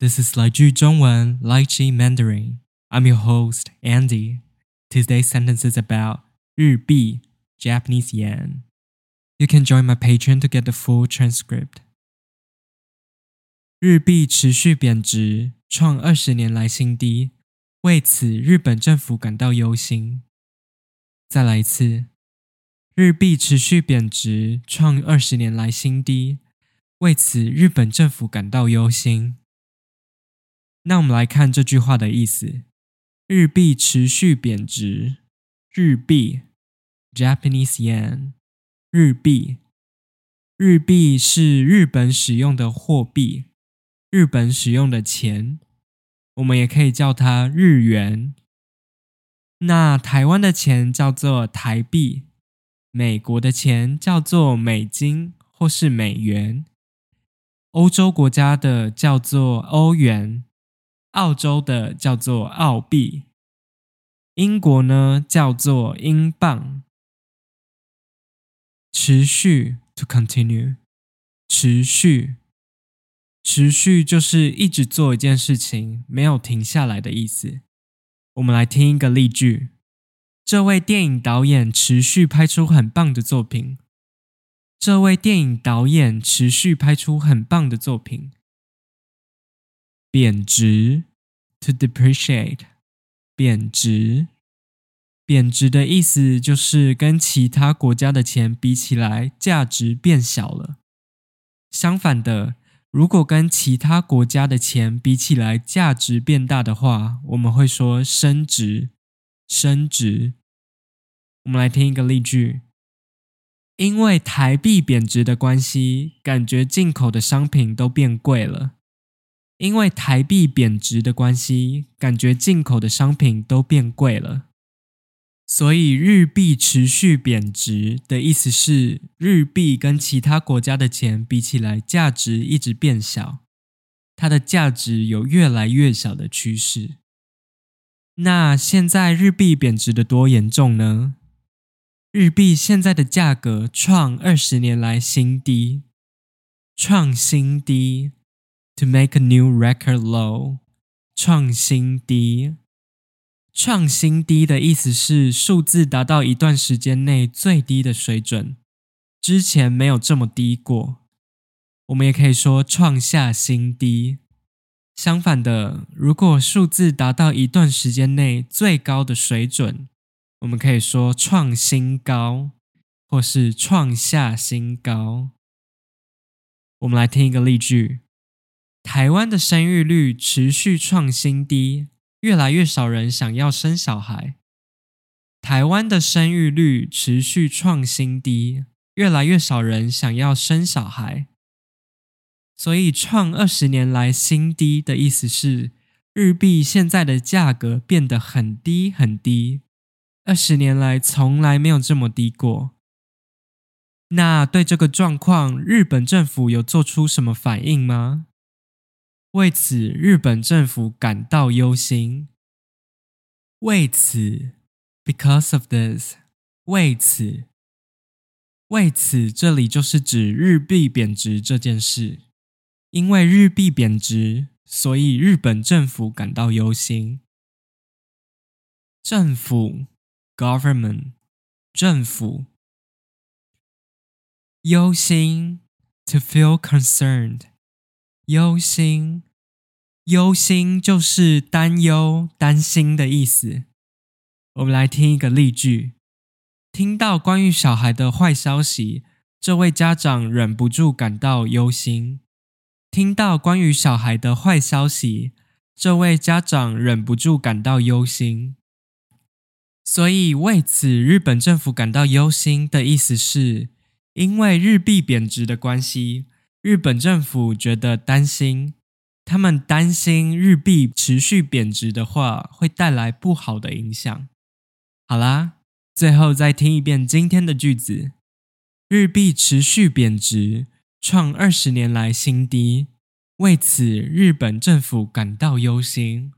This is 来句中文 Lychee Mandarin. I'm your host, Andy. Today's sentence is about 日币 Japanese yen. You can join my Patreon to get the full transcript. 日币持续贬值，创二十年来新低，为此日本政府感到忧心。再来一次，日币持续贬值，创二十年来新低，为此日本政府感到忧心。 那我们来看这句话的意思：日币持续贬值，日币 （Japanese yen），日币，日币是日本使用的货币。日本使用的钱，我们也可以叫它日元。那台湾的钱叫做台币，美国的钱叫做美金或是美元，欧洲国家的叫做欧元，澳洲的叫做澳币，英国呢叫做英镑。持续 to continue，持续。持续就是一直做一件事情，没有停下来的意思。我们来听一个例句：这位电影导演持续拍出很棒的作品。这位电影导演持续拍出很棒的作品。贬值，to depreciate，贬值。贬值的意思就是跟其他国家的钱比起来，价值变小了。相反的。如果跟其他国家的钱比起来，价值变大的话，我们会说升值。升值。我们来听一个例句：因为台币贬值的关系，感觉进口的商品都变贵了。因为台币贬值的关系，感觉进口的商品都变贵了。所以日币持续贬值的意思是，日币跟其他国家的钱比起来，价值一直变小，它的价值有越来越小的趋势。那现在日币贬值的多严重呢？日币现在的价格创二十年来新低，创新低，to make a new record low，创新低。创新低的意思是数字达到一段时间内最低的水准，之前没有这么低过。我们也可以说创下新低。相反的，如果数字达到一段时间内最高的水准，我们可以说创新高，或是创下新高。我们来听一个例句：台湾的生育率持续创新低。越来越少人想要生小孩，台湾的生育率持续创新低，越来越少人想要生小孩，所以创二十年来新低的意思是日币现在的价格变得很低很低，二十年来从来没有这么低过。那对这个状况，日本政府有做出什么反应吗？为此，日本政府感到忧心。为此，because of this，为此，为此，这里就是指日币贬值这件事。因为日币贬值，所以日本政府感到忧心。政府，government，政府，忧心，to feel concerned。忧心，忧心就是担忧、担心的意思。我们来听一个例句：听到关于小孩的坏消息，这位家长忍不住感到忧心。听到关于小孩的坏消息，这位家长忍不住感到忧心。所以为此，日本政府感到忧心的意思是，因为日币贬值的关系。日本政府觉得担心，他们担心日币持续贬值的话，会带来不好的影响。好啦，最后再听一遍今天的句子：日币持续贬值，创二十年来新低，为此日本政府感到忧心。